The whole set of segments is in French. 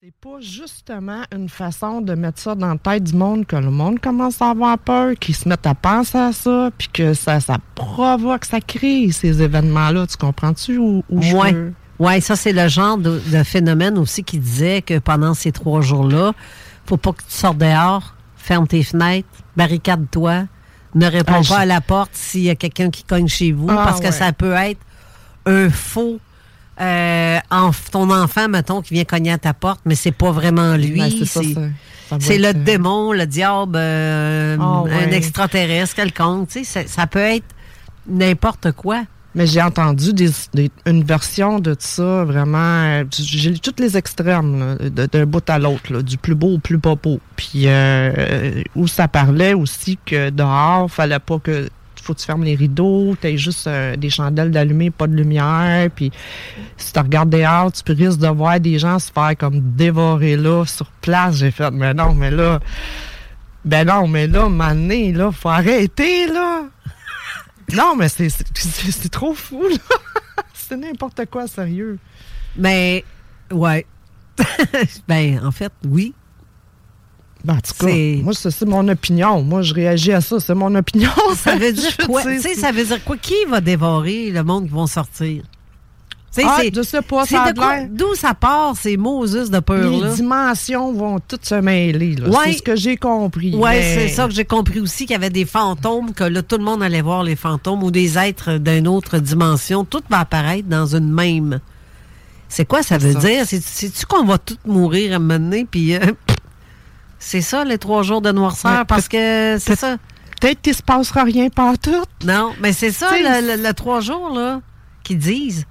C'est pas justement une façon de mettre ça dans la tête du monde que le monde commence à avoir peur, qu'ils se mettent à penser à ça, puis que ça, ça provoque, ça crée ces événements-là. Tu comprends-tu? Ou, ou je Ouais. peux- Ouais, ça, c'est le genre de, de phénomène aussi qui disait que pendant ces trois jours-là, faut pas que tu sortes dehors, ferme tes fenêtres, barricade-toi, ne réponds Ah, pas je- à la porte s'il y a quelqu'un qui cogne chez vous, Ah, parce que ça peut être un faux euh, ton enfant, mettons, qui vient cogner à ta porte, mais c'est pas vraiment lui. Ben, c'est le euh, démon, le diable, euh, Ah, un extraterrestre quelconque. Tu sais, ça, ça peut être n'importe quoi. Mais j'ai entendu des, des- une version de ça, vraiment. J'ai lu tous les extrêmes, d'un bout à l'autre, du plus beau au plus pas beau. Puis euh, où ça parlait aussi que dehors, fallait pas que. Faut que tu fermes les rideaux, t'as juste euh, des chandelles d'allumées, pas de lumière. Puis si tu regardes dehors, tu risques de voir des gens se faire comme dévorer là, sur place. J'ai fait, mais non, mais là. Ben non, mais là, mané, là, faut arrêter, là. Non, mais c'est trop fou, là. c'est n'importe quoi, sérieux. Mais, ouais. ben, en fait, oui. Ben, en tout cas, moi, c'est mon opinion. Moi, je réagis à ça, c'est mon opinion. Ça veut dire quoi? Tu sais, ça veut dire quoi? Qui va dévorer le monde qui vont sortir? Ah, c'est- je sais pas, ça D'où ça part, ces Moses de peur-là? Les dimensions vont toutes se mêler. Ouais. C'est ce que j'ai compris. Oui, mais- c'est ça que j'ai compris aussi, qu'il y avait des fantômes, que là, tout le monde allait voir les fantômes ou des êtres d'une autre dimension. Tout va apparaître dans une même. C'est quoi ça veut ça. dire? C'est- C'est-tu qu'on va tous mourir à un moment donné, puis... euh, c'est ça, les trois jours de noirceur, Ouais, parce que c'est ça. Peut-être qu'il se passera rien pas tout. Non, mais c'est ça, le, le- le trois jours, là, qu'ils disent.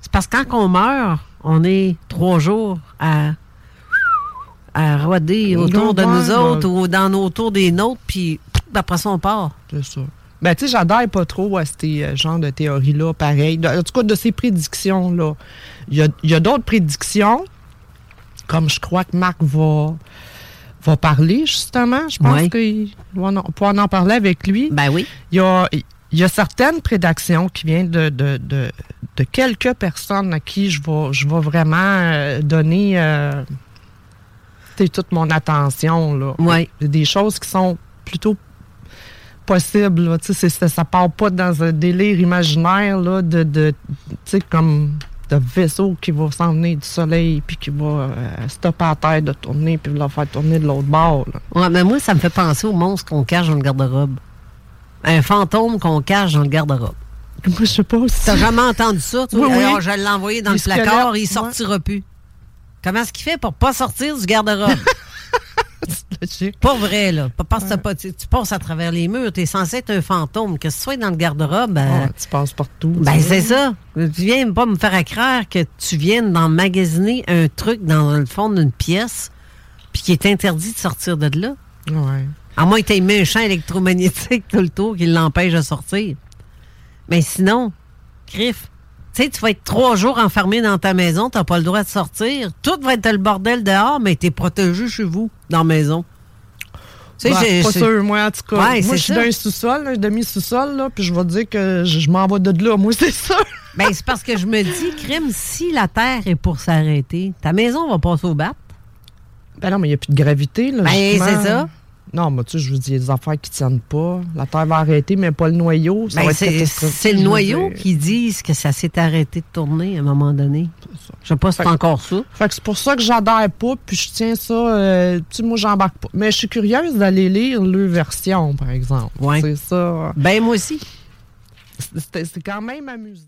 C'est parce que quand on meurt, on est trois jours à, à roder autour de nous autres ou dans nos autour des nôtres, puis après ça, on part. C'est ça. Ben, tu sais, j'adhère pas trop à ces euh, genres de théories-là, pareil. De- en tout cas, de ces prédictions-là. Il y a, il y a d'autres prédictions, comme je crois que Marc va, va parler, justement. Je pense Ouais. qu'on va en- pouvoir en parler avec lui. Ben oui. Il y a, il y a certaines prédictions qui viennent de, de, de, de quelques personnes à qui je vais, je vais vraiment euh, donner euh, toute mon attention. Là. Ouais. Des choses qui sont plutôt possibles. là. Ça, ça part pas dans un délire imaginaire là, de, de tu sais, comme de vaisseau qui va s'en venir du soleil puis qui va euh, stopper à terre de tourner puis la faire tourner de l'autre bord. là. Ouais, mais moi, ça me fait penser au monstre qu'on cache dans le garde-robe. Un fantôme qu'on cache dans le garde-robe. Moi, je sais pas si... T'as jamais entendu ça? toi? Oui, je l'ai envoyé dans Les le placard, squelettes, il sortira plus. Comment est-ce qu'il fait pour pas sortir du garde-robe? Pas vrai, là. Pas- tu, tu passes à travers les murs. T'es censé être un fantôme. Que ce soit dans le garde-robe, ben, Ouais, tu passes partout. ben, tu c'est ça. Tu viens pas me faire croire que tu viennes d'emmagasiner un truc dans le fond d'une pièce puis qui est interdit de sortir de là. Ouais. À moins que tu aies mis un champ électromagnétique tout le tour qui l'empêche de sortir. Mais sinon, Griff, tu sais, tu vas être trois jours enfermé dans ta maison, t'as pas le droit de sortir. Tout va être le bordel dehors, mais t'es protégé chez vous, dans la maison. Tu sais, Ben, pas sûr, moi, en tout cas. Ouais, moi, c'est je suis d'un sous-sol, un demi-sous-sol, là, puis je vais te dire que je, je m'en vais de là. Moi, c'est ça. Ben, c'est parce que je me dis, crime, si la Terre est pour s'arrêter, ta maison va passer au bat. Ben non, mais il n'y a plus de gravité, là. Ben, c'est ça. Non, mais tu sais, je vous dis, il y a des affaires qui tiennent pas. La Terre va arrêter, mais pas le noyau. Ça Ben, c'est le noyau dire. qui disent que ça s'est arrêté de tourner à un moment donné. Je sais pas si c'est encore ça. Fait que c'est pour ça que j'adhère pas, puis je tiens ça. euh, tu sais, moi, j'embarque pas. Mais je suis curieuse d'aller lire le version, par exemple. Ouais. C'est ça. Ben, moi aussi. C'était- C'est quand même amusant.